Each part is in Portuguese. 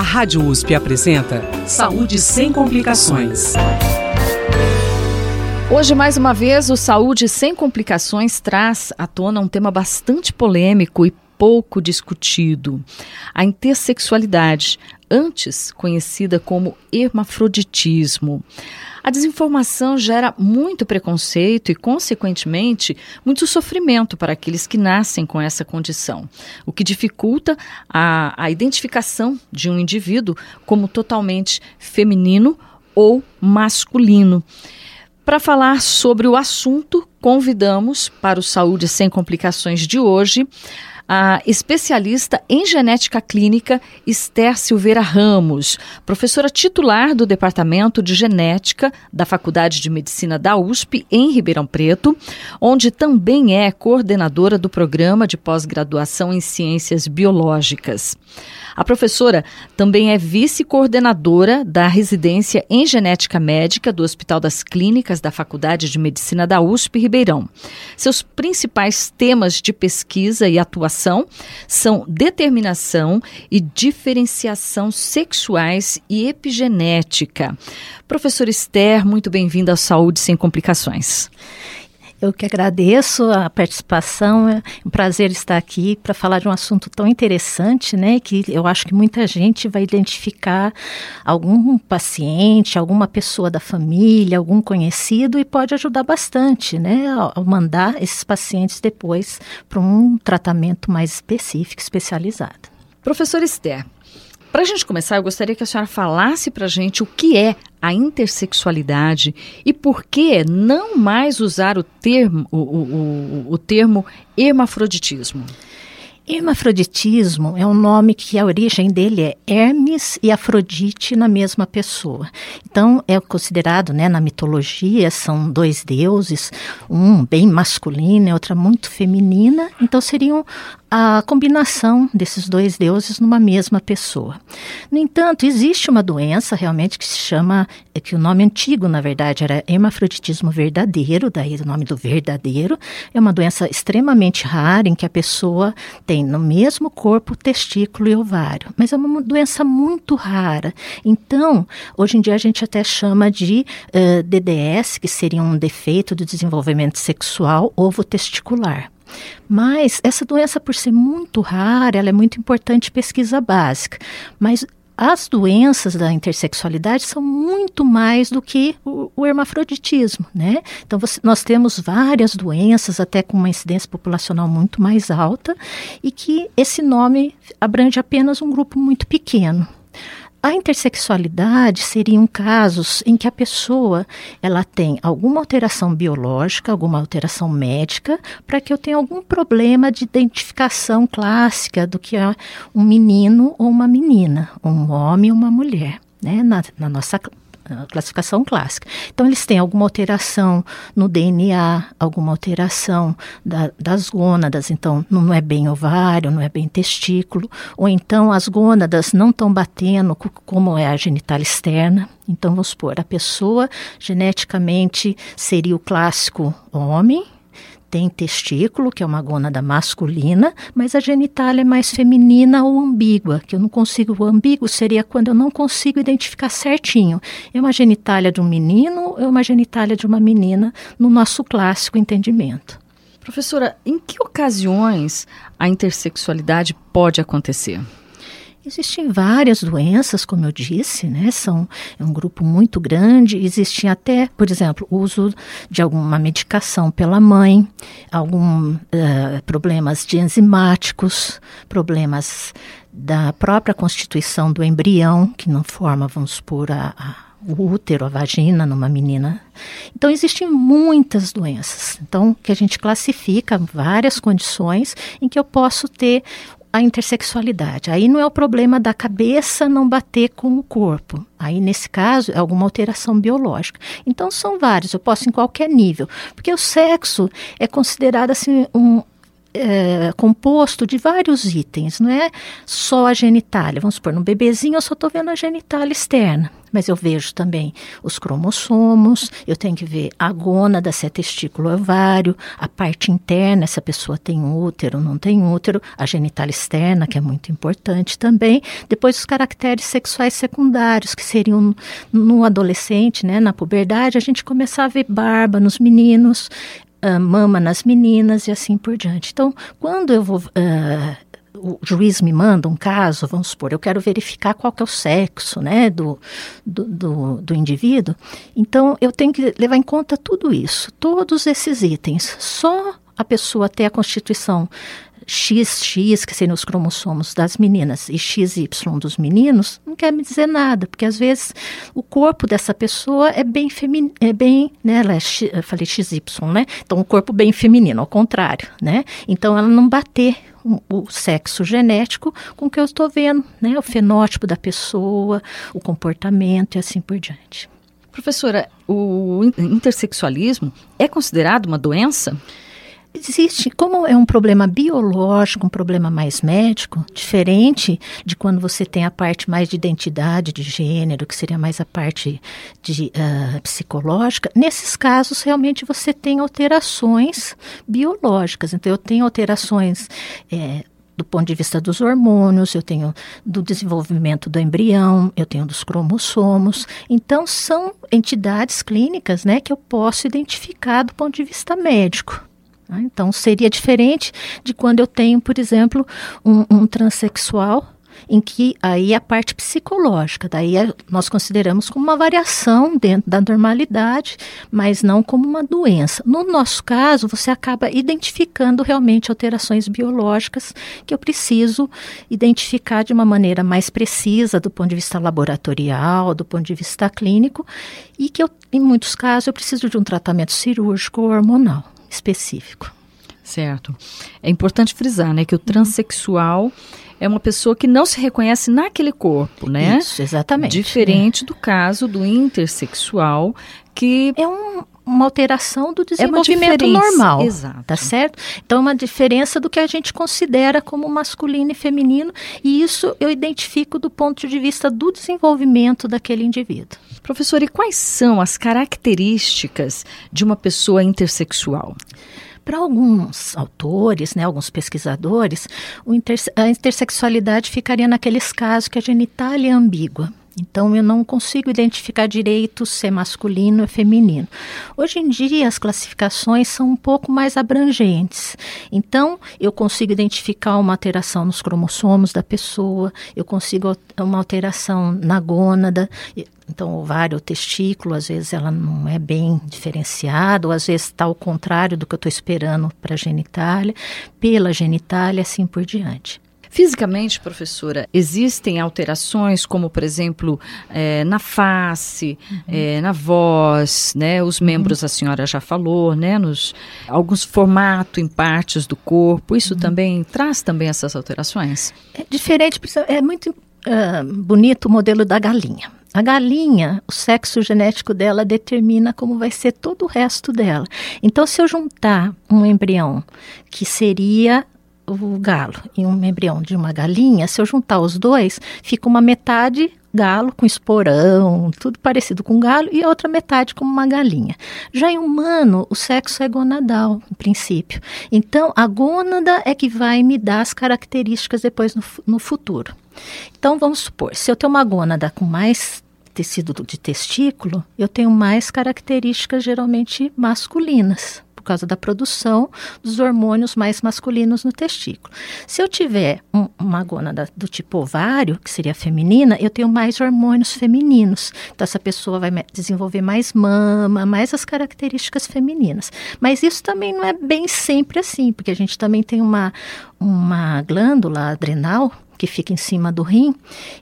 A Rádio USP apresenta Saúde sem complicações. Hoje, mais uma vez, o Saúde Sem Complicações traz à tona um tema bastante polêmico e pouco discutido: a intersexualidade, antes conhecida como hermafroditismo. A desinformação gera muito preconceito e, consequentemente, muito sofrimento para aqueles que nascem com essa condição, o que dificulta a, a identificação de um indivíduo como totalmente feminino ou masculino. Para falar sobre o assunto, convidamos para o Saúde Sem Complicações de hoje a especialista em genética clínica Esther Silveira Ramos, professora titular do Departamento de Genética da Faculdade de Medicina da USP, em Ribeirão Preto, onde também é coordenadora do programa de pós-graduação em Ciências Biológicas. A professora também é vice-coordenadora da residência em genética médica do Hospital das Clínicas da Faculdade de Medicina da USP Ribeirão. Seus principais temas de pesquisa e atuação são determinação e diferenciação sexuais e epigenética. Professora Esther, muito bem-vinda ao Saúde Sem Complicações. Eu que agradeço a participação, é um prazer estar aqui para falar de um assunto tão interessante, né? Que eu acho que muita gente vai identificar algum paciente, alguma pessoa da família, algum conhecido e pode ajudar bastante, né? A mandar esses pacientes depois para um tratamento mais específico, especializado. Professor Esther, para a gente começar, eu gostaria que a senhora falasse para a gente o que é a intersexualidade e por que não mais usar o termo, o, o, o, o termo hermafroditismo. Hermafroditismo é um nome que a origem dele é Hermes e Afrodite na mesma pessoa. Então é considerado, né, na mitologia, são dois deuses, um bem masculino e outra muito feminina. Então seriam a combinação desses dois deuses numa mesma pessoa. No entanto, existe uma doença realmente que se chama, é que o nome antigo, na verdade, era hermafroditismo verdadeiro, daí o nome do verdadeiro. É uma doença extremamente rara em que a pessoa tem no mesmo corpo testículo e ovário, mas é uma doença muito rara. Então, hoje em dia a gente até chama de uh, DDS, que seria um defeito do desenvolvimento sexual ovo testicular. Mas essa doença, por ser muito rara, ela é muito importante pesquisa básica. Mas as doenças da intersexualidade são muito mais do que o, o hermafroditismo, né? Então você, nós temos várias doenças, até com uma incidência populacional muito mais alta, e que esse nome abrange apenas um grupo muito pequeno. A intersexualidade seriam casos em que a pessoa ela tem alguma alteração biológica, alguma alteração médica, para que eu tenha algum problema de identificação clássica do que é um menino ou uma menina, um homem ou uma mulher. Né, na, na nossa classificação clássica. Então, eles têm alguma alteração no DNA, alguma alteração da, das gônadas, então não é bem ovário, não é bem testículo, ou então as gônadas não estão batendo como é a genital externa. Então, vamos supor, a pessoa geneticamente seria o clássico homem, tem testículo, que é uma gônada masculina, mas a genitália é mais feminina ou ambígua, que eu não consigo. O ambíguo seria quando eu não consigo identificar certinho. É uma genitália de um menino ou é uma genitália de uma menina, no nosso clássico entendimento. Professora, em que ocasiões a intersexualidade pode acontecer? Existem várias doenças, como eu disse, né? São é um grupo muito grande. Existem até, por exemplo, o uso de alguma medicação pela mãe, alguns uh, problemas de enzimáticos, problemas da própria constituição do embrião, que não forma, vamos supor, a, a o útero, a vagina numa menina. Então existem muitas doenças. Então que a gente classifica várias condições em que eu posso ter a intersexualidade. Aí não é o problema da cabeça não bater com o corpo. Aí, nesse caso, é alguma alteração biológica. Então, são vários, eu posso em qualquer nível. Porque o sexo é considerado assim um, é, composto de vários itens, não é só a genitália. Vamos supor, no bebezinho eu só estou vendo a genitália externa. Mas eu vejo também os cromossomos, eu tenho que ver a gônada, se é testículo ovário, a parte interna, se a pessoa tem útero ou não tem útero, a genital externa, que é muito importante também. Depois os caracteres sexuais secundários, que seriam no adolescente, né, na puberdade, a gente começar a ver barba nos meninos, uh, mama nas meninas e assim por diante. Então, quando eu vou uh, o juiz me manda um caso, vamos supor, eu quero verificar qual que é o sexo né, do, do, do, do indivíduo, então eu tenho que levar em conta tudo isso, todos esses itens. Só a pessoa ter a constituição XX, que seriam os cromossomos das meninas, e XY dos meninos, não quer me dizer nada, porque às vezes o corpo dessa pessoa é bem feminino, é bem, né, ela é, eu falei XY, né? Então, o corpo bem feminino, ao contrário, né? Então, ela não bater o, sexo genético com o que eu estou vendo, né? O fenótipo da pessoa, o comportamento e assim por diante. Professora, o intersexualismo é considerado uma doença? Existe, como é um problema biológico, um problema mais médico, diferente de quando você tem a parte mais de identidade de gênero, que seria mais a parte de uh, psicológica, nesses casos realmente você tem alterações biológicas. Então, eu tenho alterações é, do ponto de vista dos hormônios, eu tenho do desenvolvimento do embrião, eu tenho dos cromossomos. Então, são entidades clínicas né, que eu posso identificar do ponto de vista médico. Né? Então, seria diferente de quando eu tenho, por exemplo, um, um transexual em que aí a parte psicológica, daí é, nós consideramos como uma variação dentro da normalidade, mas não como uma doença. No nosso caso, você acaba identificando realmente alterações biológicas que eu preciso identificar de uma maneira mais precisa do ponto de vista laboratorial, do ponto de vista clínico, e que eu, em muitos casos eu preciso de um tratamento cirúrgico ou hormonal específico. Certo. É importante frisar, né, que o transexual é uma pessoa que não se reconhece naquele corpo, né? Isso, exatamente. Diferente é. do caso do intersexual, que é um, uma alteração do é desenvolvimento é normal. Exato. Tá certo? Então, é uma diferença do que a gente considera como masculino e feminino, e isso eu identifico do ponto de vista do desenvolvimento daquele indivíduo. Professor, e quais são as características de uma pessoa intersexual? Para alguns autores, né, alguns pesquisadores, interse a intersexualidade ficaria naqueles casos que a genitália é ambígua. Então, eu não consigo identificar direito se é masculino ou feminino. Hoje em dia, as classificações são um pouco mais abrangentes. Então, eu consigo identificar uma alteração nos cromossomos da pessoa, eu consigo uma alteração na gônada. Então, ovário, o testículo, às vezes ela não é bem diferenciada, ou às vezes está ao contrário do que eu estou esperando para a genitália, pela genitália, assim por diante. Fisicamente, professora, existem alterações, como, por exemplo, é, na face, uhum. é, na voz, né? Os uhum. membros, uhum. a senhora já falou, né? Nos, alguns formatos em partes do corpo. Isso uhum. também traz também essas alterações? É diferente, é muito uh, bonito o modelo da galinha. A galinha, o sexo genético dela determina como vai ser todo o resto dela. Então, se eu juntar um embrião que seria o galo e um embrião de uma galinha, se eu juntar os dois, fica uma metade galo com esporão, tudo parecido com galo, e a outra metade como uma galinha. Já em humano, o sexo é gonadal, em princípio. Então, a gônada é que vai me dar as características depois no, no futuro. Então, vamos supor, se eu tenho uma gônada com mais tecido de testículo, eu tenho mais características geralmente masculinas por causa da produção dos hormônios mais masculinos no testículo. Se eu tiver um, uma gônada do tipo ovário, que seria feminina, eu tenho mais hormônios femininos. Então, essa pessoa vai desenvolver mais mama, mais as características femininas. Mas isso também não é bem sempre assim, porque a gente também tem uma, uma glândula adrenal que fica em cima do rim,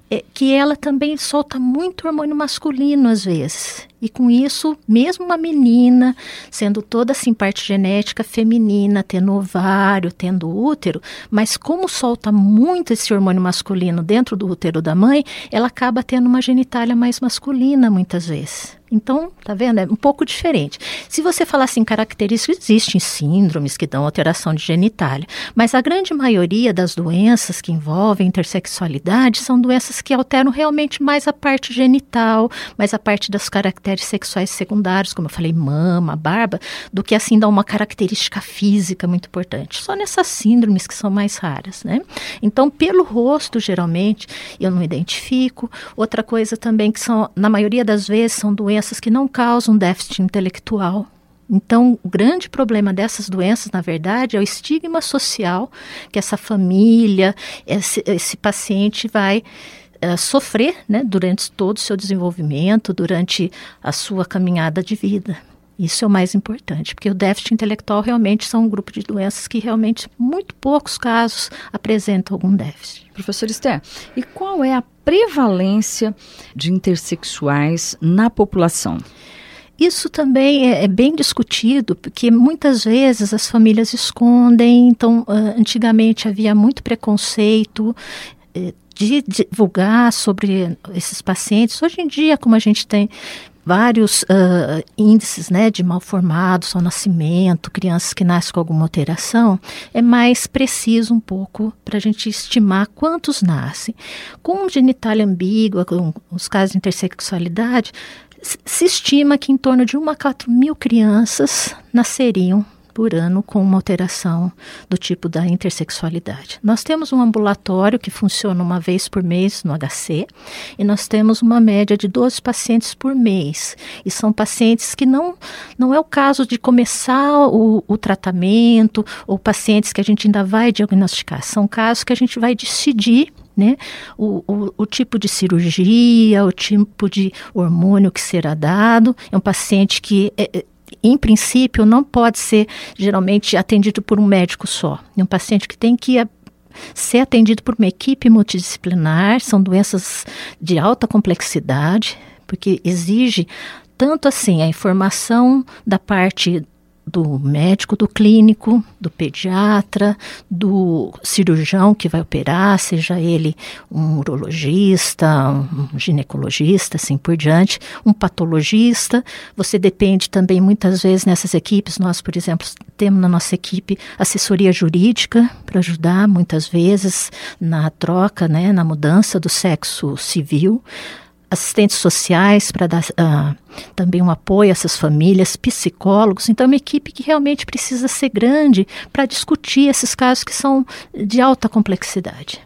é, que ela também solta muito hormônio masculino às vezes. E com isso, mesmo uma menina, sendo toda assim parte genética feminina, tendo ovário, tendo útero, mas como solta muito esse hormônio masculino dentro do útero da mãe, ela acaba tendo uma genitália mais masculina muitas vezes. Então, tá vendo? É um pouco diferente. Se você falar assim, características, existem síndromes que dão alteração de genitália, mas a grande maioria das doenças que envolvem intersexualidade são doenças que alteram realmente mais a parte genital, mais a parte das caracteres sexuais secundários, como eu falei, mama, barba, do que assim dar uma característica física muito importante. Só nessas síndromes que são mais raras, né? Então, pelo rosto, geralmente, eu não identifico. Outra coisa também que são, na maioria das vezes, são doenças doenças que não causam déficit intelectual. Então, o grande problema dessas doenças, na verdade, é o estigma social que essa família, esse, esse paciente vai uh, sofrer né, durante todo o seu desenvolvimento, durante a sua caminhada de vida. Isso é o mais importante, porque o déficit intelectual realmente são um grupo de doenças que realmente, muito poucos casos, apresentam algum déficit. Professor Esther, e qual é a prevalência de intersexuais na população? Isso também é, é, bem discutido, porque muitas vezes as famílias escondem. Então, uh, antigamente havia muito preconceito uh, de divulgar sobre esses pacientes. Hoje em dia, como a gente tem vários uh, índices né, de malformados ao nascimento, crianças que nascem com alguma alteração, é mais preciso um pouco para a gente estimar quantos nascem. Com genitália ambígua, com os casos de intersexualidade, se estima que em torno de 1 a 4 mil crianças nasceriam por ano com uma alteração do tipo da intersexualidade. Nós temos um ambulatório que funciona uma vez por mês no HC e nós temos uma média de 12 pacientes por mês. E são pacientes que não, não é o caso de começar o, o tratamento ou pacientes que a gente ainda vai diagnosticar. São casos que a gente vai decidir né? O, o, o, tipo de cirurgia, o tipo de hormônio que será dado. É um paciente que é, é em princípio, não pode ser geralmente atendido por um médico só. É um paciente que tem que ser atendido por uma equipe multidisciplinar, são doenças de alta complexidade, porque exige tanto assim a informação da parte do médico, do clínico, do pediatra, do cirurgião que vai operar, seja ele um urologista, um ginecologista, assim por diante, um patologista. Você depende também muitas vezes nessas equipes. Nós, por exemplo, temos na nossa equipe assessoria jurídica para ajudar muitas vezes na troca, né, na mudança do sexo civil assistentes sociais para dar uh, também um apoio a essas famílias, psicólogos. Então, é uma equipe que realmente precisa ser grande para discutir esses casos que são de alta complexidade.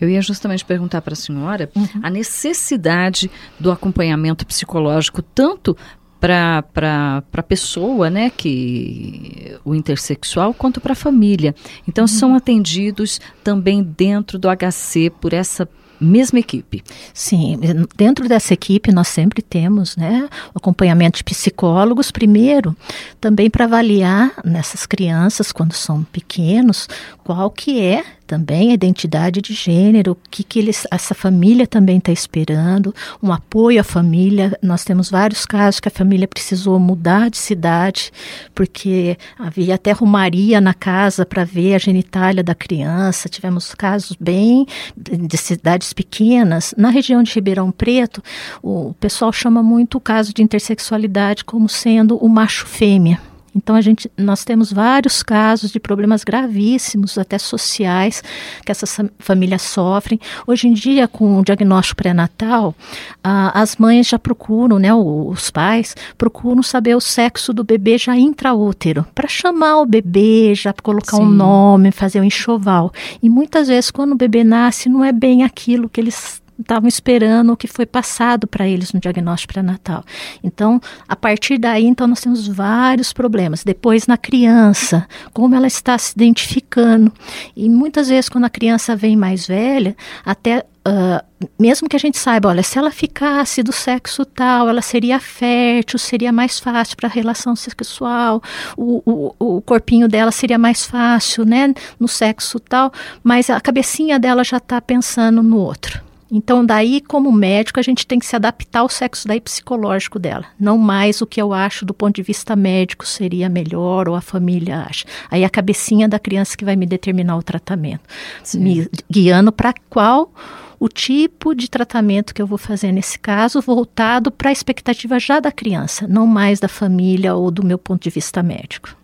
Eu ia justamente perguntar para a senhora uhum. a necessidade do acompanhamento psicológico, tanto para a pessoa, né, que o intersexual, quanto para a família. Então, uhum. são atendidos também dentro do HC por essa mesma equipe. Sim, dentro dessa equipe nós sempre temos né, acompanhamento de psicólogos, primeiro, também para avaliar nessas crianças, quando são pequenos, qual que é também a identidade de gênero, o que, que eles, essa família também está esperando, um apoio à família. Nós temos vários casos que a família precisou mudar de cidade, porque havia até rumaria na casa para ver a genitália da criança. Tivemos casos bem de cidades pequenas. Na região de Ribeirão Preto, o pessoal chama muito o caso de intersexualidade como sendo o macho-fêmea. Então a gente, nós temos vários casos de problemas gravíssimos, até sociais, que essas famílias sofrem. Hoje em dia, com o diagnóstico pré-natal, ah, as mães já procuram, né, os pais procuram saber o sexo do bebê já intraútero, para chamar o bebê, já colocar Sim. um nome, fazer um enxoval. E muitas vezes, quando o bebê nasce, não é bem aquilo que eles estavam esperando o que foi passado para eles no diagnóstico pré-natal. Então, a partir daí, então, nós temos vários problemas. Depois, na criança, como ela está se identificando. E muitas vezes, quando a criança vem mais velha, até Uh, mesmo que a gente saiba, olha, se ela ficasse do sexo tal, ela seria fértil, seria mais fácil para a relação sexual, o, o, o corpinho dela seria mais fácil, né, no sexo tal, mas a cabecinha dela já está pensando no outro. Então, daí, como médico, a gente tem que se adaptar ao sexo daí psicológico dela. Não mais o que eu acho do ponto de vista médico seria melhor ou a família acha. Aí a cabecinha da criança que vai me determinar o tratamento, Sim. me guiando para qual o tipo de tratamento que eu vou fazer nesse caso voltado para a expectativa já da criança, não mais da família ou do meu ponto de vista médico.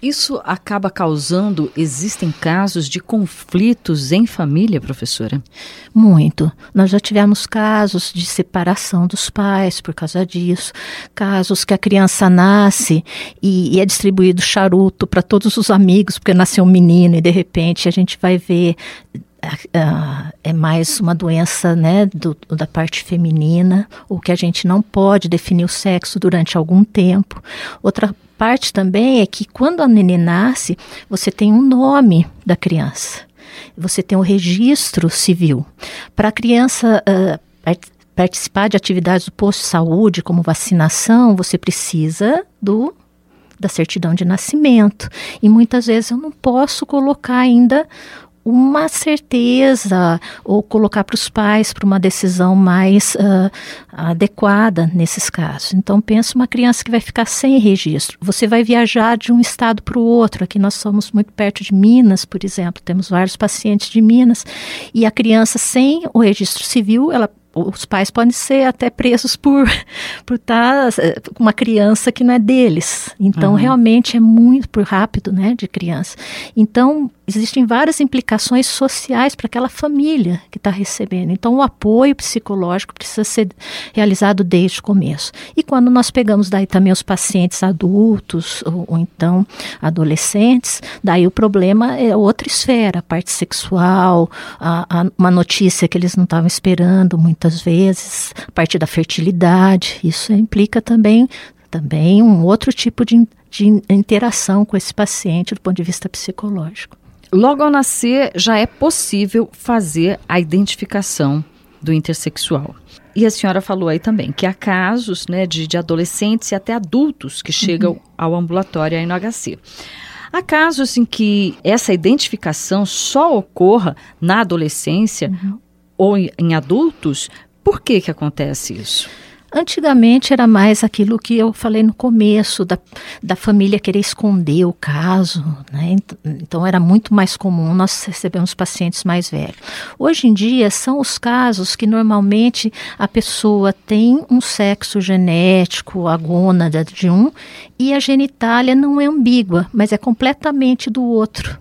Isso acaba causando, existem casos de conflitos em família, professora? Muito. Nós já tivemos casos de separação dos pais por causa disso, casos que a criança nasce e, e é distribuído charuto para todos os amigos, porque nasceu um menino e de repente a gente vai ver Uh, é mais uma doença né, do, da parte feminina, ou que a gente não pode definir o sexo durante algum tempo. Outra parte também é que quando a neném nasce, você tem um nome da criança. Você tem um registro civil. Para a criança uh, participar de atividades do posto de saúde, como vacinação, você precisa do da certidão de nascimento. E muitas vezes eu não posso colocar ainda uma certeza ou colocar para os pais para uma decisão mais uh, adequada nesses casos. Então, pensa uma criança que vai ficar sem registro. Você vai viajar de um estado para o outro. Aqui nós somos muito perto de Minas, por exemplo, temos vários pacientes de Minas, e a criança sem o registro civil, ela os pais podem ser até presos por por estar tá, eh, com uma criança que não é deles. Então, uhum. realmente é muito rápido, né, de criança. Então, existem várias implicações sociais para aquela família que está recebendo. Então, o apoio psicológico precisa ser realizado desde o começo. E quando nós pegamos daí também os pacientes adultos ou, ou então adolescentes, daí o problema é outra esfera, a parte sexual, a, a, uma notícia que eles não estavam esperando muitas vezes, a parte da fertilidade. Isso implica também também um outro tipo de, de interação com esse paciente do ponto de vista psicológico. Logo ao nascer, já é possível fazer a identificação do intersexual. E a senhora falou aí também que há casos né, de, de adolescentes e até adultos que chegam uhum. ao ambulatório aí no HC. Há casos em que essa identificação só ocorra na adolescência uhum. Ou em, adultos. Por que, que acontece isso? Antigamente era mais aquilo que eu falei no começo, da, da família querer esconder o caso, né? Então era muito mais comum nós recebemos pacientes mais velhos. Hoje em dia são os casos que normalmente a pessoa tem um sexo genético, a gônada de um, e a genitália não é ambígua, mas é completamente do outro.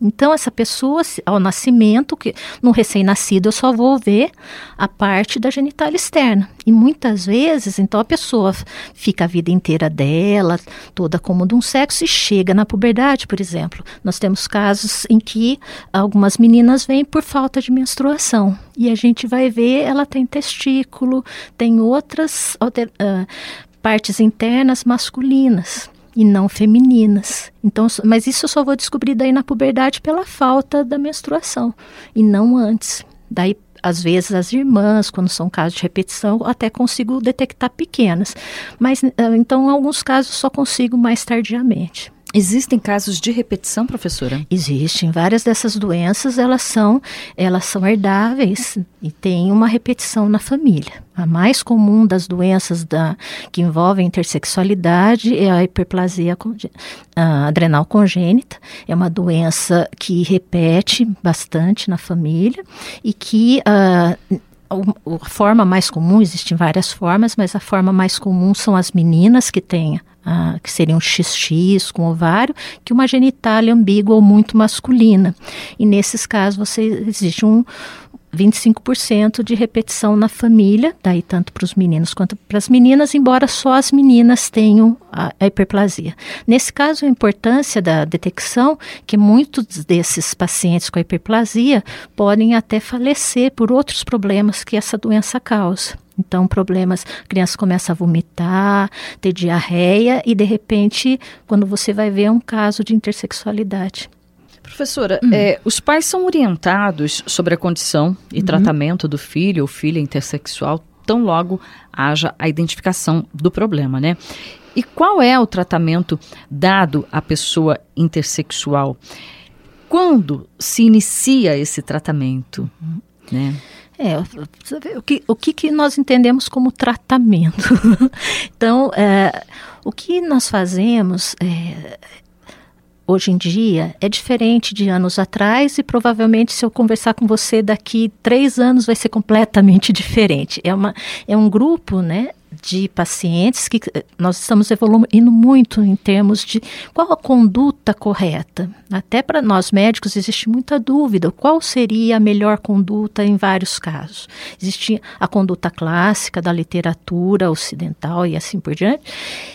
Então, essa pessoa, ao nascimento, que no recém-nascido, eu só vou ver a parte da genitália externa. E muitas vezes, então, a pessoa fica a vida inteira dela, toda como de um sexo, e chega na puberdade, por exemplo. Nós temos casos em que algumas meninas vêm por falta de menstruação. E a gente vai ver, ela tem testículo, tem outras uh, partes internas masculinas e não femininas. Então, mas isso eu só vou descobrir daí na puberdade pela falta da menstruação e não antes. Daí às vezes as irmãs, quando são casos de repetição, até consigo detectar pequenas. Mas ah, então, em alguns casos, só consigo mais tardiamente. Existem casos de repetição, professora? Existem. Várias dessas doenças, elas são, elas são herdáveis e tem uma repetição na família. A mais comum das doenças da, que envolvem intersexualidade é a hiperplasia a adrenal congênita. É uma doença que repete bastante na família e que uh, a forma mais comum, existem várias formas, mas a forma mais comum são as meninas que têm ah, que seria um XX com ovário, que uma genitália ambígua ou muito masculina. E nesses casos você existe um 25% de repetição na família, daí tanto para os meninos quanto para as meninas, embora só as meninas tenham a, a hiperplasia. Nesse caso, a importância da detecção, que muitos desses pacientes com a hiperplasia podem até falecer por outros problemas que essa doença causa. Então, problemas, a criança começa a vomitar, ter diarreia e, de repente, quando você vai ver, é um caso de intersexualidade. Professora, hum. é, os pais são orientados sobre a condição e uhum. tratamento do filho ou filha intersexual tão logo haja a identificação do problema, né? E qual é o tratamento dado à pessoa intersexual? Quando se inicia esse tratamento, uhum. né? É, o que, o que, que nós entendemos como tratamento? então, é, o que nós fazemos é, hoje em dia é diferente de anos atrás e provavelmente se eu conversar com você daqui três anos vai ser completamente diferente. É, uma, é um grupo, né? de pacientes que eh, nós estamos evoluindo muito em termos de qual a conduta correta. Até para nós médicos existe muita dúvida qual seria a melhor conduta em vários casos. Existe a conduta clássica da literatura ocidental e assim por diante,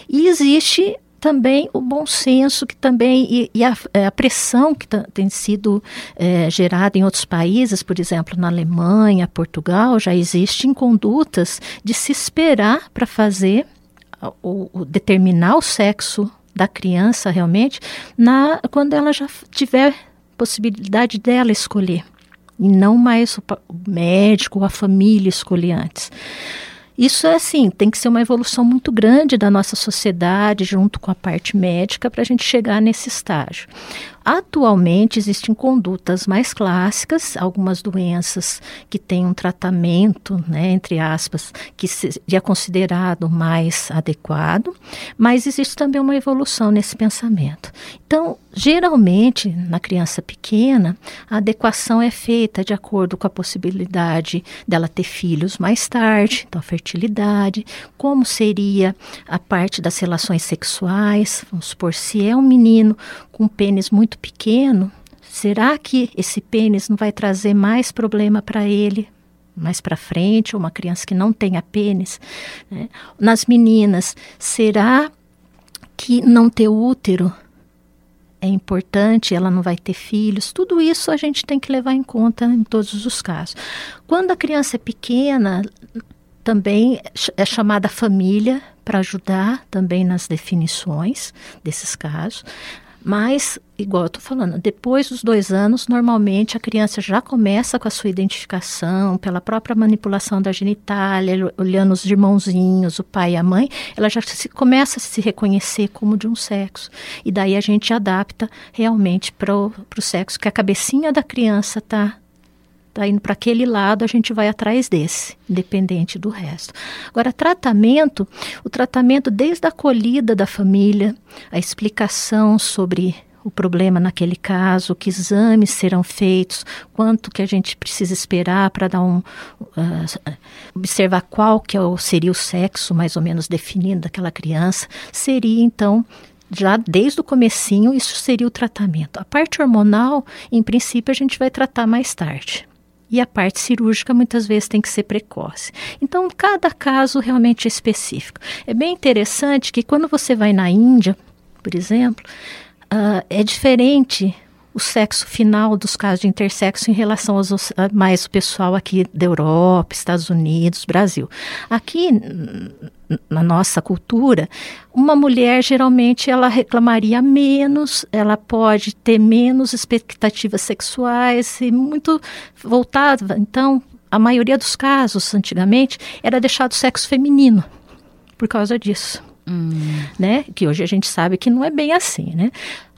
e existe também o bom senso que também e, e a, é, a, pressão que tem sido é, gerada em outros países, por exemplo, na Alemanha, Portugal, já existem condutas de se esperar para fazer o, determinar o sexo da criança realmente na quando ela já tiver possibilidade dela escolher e não mais o, o médico ou a família escolher antes. Isso é assim, tem que ser uma evolução muito grande da nossa sociedade, junto com a parte médica, para a gente chegar nesse estágio. Atualmente existem condutas mais clássicas, algumas doenças que têm um tratamento, né, entre aspas, que seria considerado mais adequado, mas existe também uma evolução nesse pensamento. Então, geralmente, na criança pequena, a adequação é feita de acordo com a possibilidade dela ter filhos mais tarde, então a fertilidade, como seria a parte das relações sexuais, vamos supor, se é um menino com pênis muito muito pequeno, será que esse pênis não vai trazer mais problema para ele mais para frente, ou uma criança que não tenha pênis? Né? Nas meninas, será que não ter útero é importante, ela não vai ter filhos, tudo isso a gente tem que levar em conta em todos os casos. Quando a criança é pequena, também é chamada família para ajudar também nas definições desses casos. Mas, igual eu estou falando, depois dos dois anos, normalmente a criança já começa com a sua identificação, pela própria manipulação da genitália, olhando os irmãozinhos, o pai e a mãe, ela já se, começa a se reconhecer como de um sexo. E daí a gente adapta realmente para o sexo que a cabecinha da criança está está indo para aquele lado, a gente vai atrás desse, independente do resto. Agora, tratamento, o tratamento desde a acolhida da família, a explicação sobre o problema naquele caso, que exames serão feitos, quanto que a gente precisa esperar para dar um uh, observar qual que é seria o sexo mais ou menos definido daquela criança, seria então já desde o comecinho isso seria o tratamento. A parte hormonal, em princípio, a gente vai tratar mais tarde e a parte cirúrgica muitas vezes tem que ser precoce. Então, cada caso realmente é específico. É bem interessante que quando você vai na Índia, por exemplo, uh, é diferente o sexo final dos casos de intersexo em relação aos mais o pessoal aqui da Europa, Estados Unidos, Brasil. Aqui na nossa cultura, uma mulher geralmente ela reclamaria menos, ela pode ter menos expectativas sexuais e muito voltada. Então, a maioria dos casos antigamente era deixado o sexo feminino por causa disso. Hum. Né? Que hoje a gente sabe que não é bem assim, né?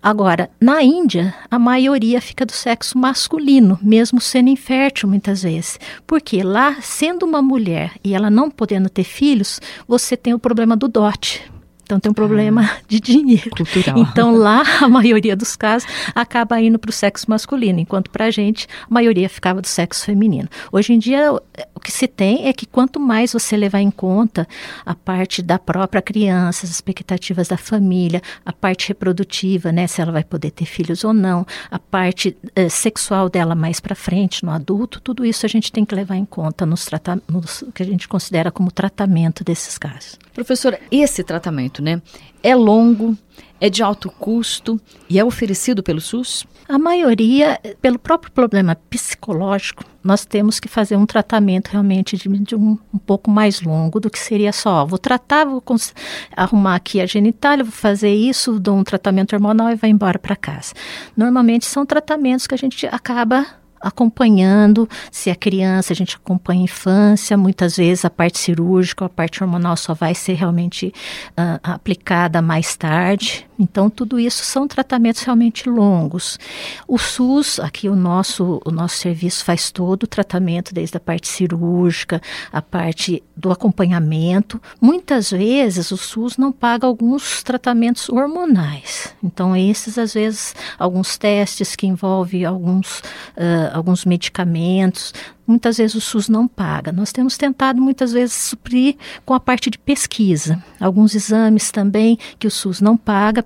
Agora, na Índia, a maioria fica do sexo masculino, mesmo sendo infértil muitas vezes. Porque lá, sendo uma mulher e ela não podendo ter filhos, você tem o problema do dote. Então tem um problema ah, de dinheiro. Cultural. Então lá a maioria dos casos acaba indo para o sexo masculino, enquanto para a gente a maioria ficava do sexo feminino. Hoje em dia o que se tem é que quanto mais você levar em conta a parte da própria criança, as expectativas da família, a parte reprodutiva, né, se ela vai poder ter filhos ou não, a parte eh, sexual dela mais para frente no adulto, tudo isso a gente tem que levar em conta nos, nos que a gente considera como tratamento desses casos. Professora, esse tratamento, né, é longo, é de alto custo e é oferecido pelo SUS? A maioria, pelo próprio problema psicológico, nós temos que fazer um tratamento realmente de, de um, um, pouco mais longo do que seria só, ó, vou tratar, vou arrumar aqui a genitália, vou fazer isso, dou um tratamento hormonal e vai embora para casa. Normalmente são tratamentos que a gente acaba acompanhando se a criança, a gente acompanha a infância, muitas vezes a parte cirúrgica, a parte hormonal só vai ser realmente uh, aplicada mais tarde. Então, tudo isso são tratamentos realmente longos. O SUS, aqui o nosso, o nosso serviço faz todo o tratamento, desde a parte cirúrgica, a parte do acompanhamento. Muitas vezes o SUS não paga alguns tratamentos hormonais. Então, esses, às vezes, alguns testes que envolvem alguns uh, alguns medicamentos, muitas vezes o SUS não paga. Nós temos tentado muitas vezes suprir com a parte de pesquisa. Alguns exames também que o SUS não paga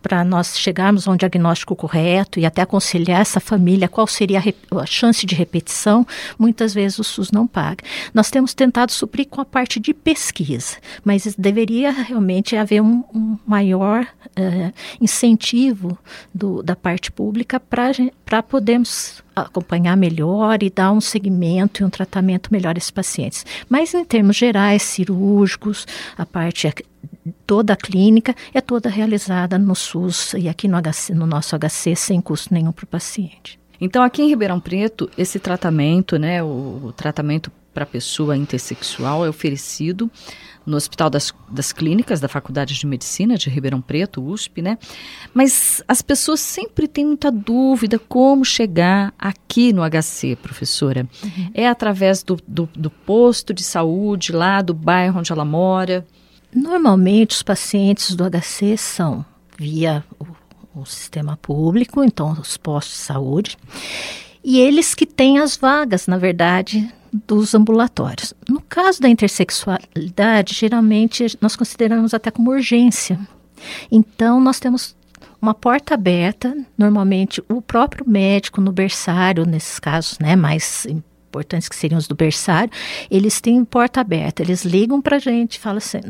para nós chegarmos a um diagnóstico correto e até aconselhar essa família qual seria a, a, chance de repetição, muitas vezes o SUS não paga. Nós temos tentado suprir com a parte de pesquisa, mas deveria realmente haver um, um maior uh, incentivo do, da parte pública para podermos acompanhar melhor e dar um segmento e um tratamento melhor a esses pacientes. Mas em termos gerais, cirúrgicos, a parte toda a clínica é toda realizada no SUS e aqui no, HC, no nosso HC sem custo nenhum para o paciente. Então, aqui em Ribeirão Preto, esse tratamento, né, o, o tratamento para pessoa intersexual é oferecido no Hospital das, das Clínicas da Faculdade de Medicina de Ribeirão Preto, USP, né? Mas as pessoas sempre têm muita dúvida como chegar aqui no HC, professora. Uhum. É através do, do, do posto de saúde lá do bairro onde ela mora? Normalmente os pacientes do HC são via o, o sistema público, então os postos de saúde, e eles que têm as vagas, na verdade, dos ambulatórios. No caso da intersexualidade, geralmente nós consideramos até como urgência. Então, nós temos uma porta aberta, normalmente o próprio médico no berçário, nesses casos né, mais importantes que seriam os do berçário, eles têm porta aberta, eles ligam para a gente, falam assim,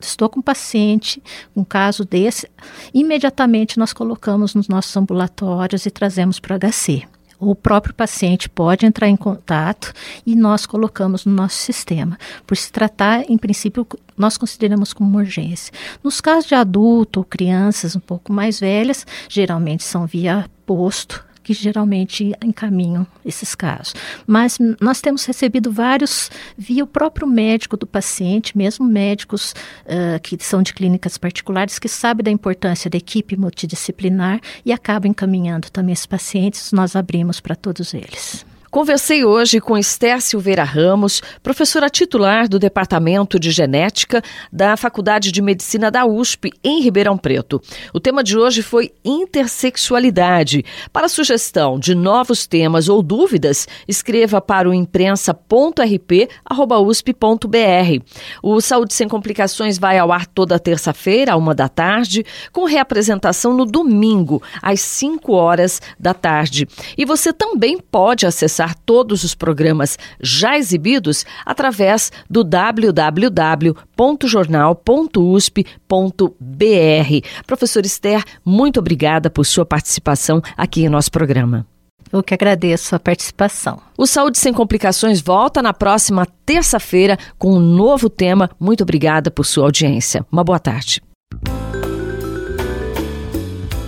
estou com um paciente, um caso desse, imediatamente nós colocamos nos nossos ambulatórios e trazemos para o HC o próprio paciente pode entrar em contato e nós colocamos no nosso sistema. Por se tratar, em princípio, nós consideramos como urgência. Nos casos de adulto ou crianças um pouco mais velhas, geralmente são via posto, que geralmente encaminham esses casos. Mas nós temos recebido vários via o próprio médico do paciente, mesmo médicos uh, que são de clínicas particulares, que sabem da importância da equipe multidisciplinar e acabam encaminhando também esses pacientes. Nós abrimos para todos eles. Conversei hoje com Esther Silveira Ramos, professora titular do Departamento de Genética da Faculdade de Medicina da USP, em Ribeirão Preto. O tema de hoje foi intersexualidade. Para sugestão de novos temas ou dúvidas, escreva para o imprensa.rp.usp.br. O Saúde Sem Complicações vai ao ar toda terça-feira, à uma da tarde, com reapresentação no domingo, às 5 horas da tarde. E você também pode acessar acessar todos os programas já exibidos através do www.jornal.usp.br. Professor Esther, muito obrigada por sua participação aqui em nosso programa. Eu que agradeço a participação. O Saúde Sem Complicações volta na próxima terça-feira com um novo tema. Muito obrigada por sua audiência. Uma boa tarde.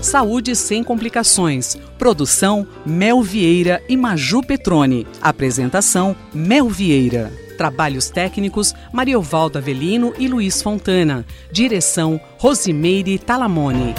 Saúde sem complicações. Produção Mel Vieira e Maju Petrone. Apresentação Mel Vieira. Trabalhos técnicos Mariovaldo Avelino e Luiz Fontana. Direção Rosimeire Talamone.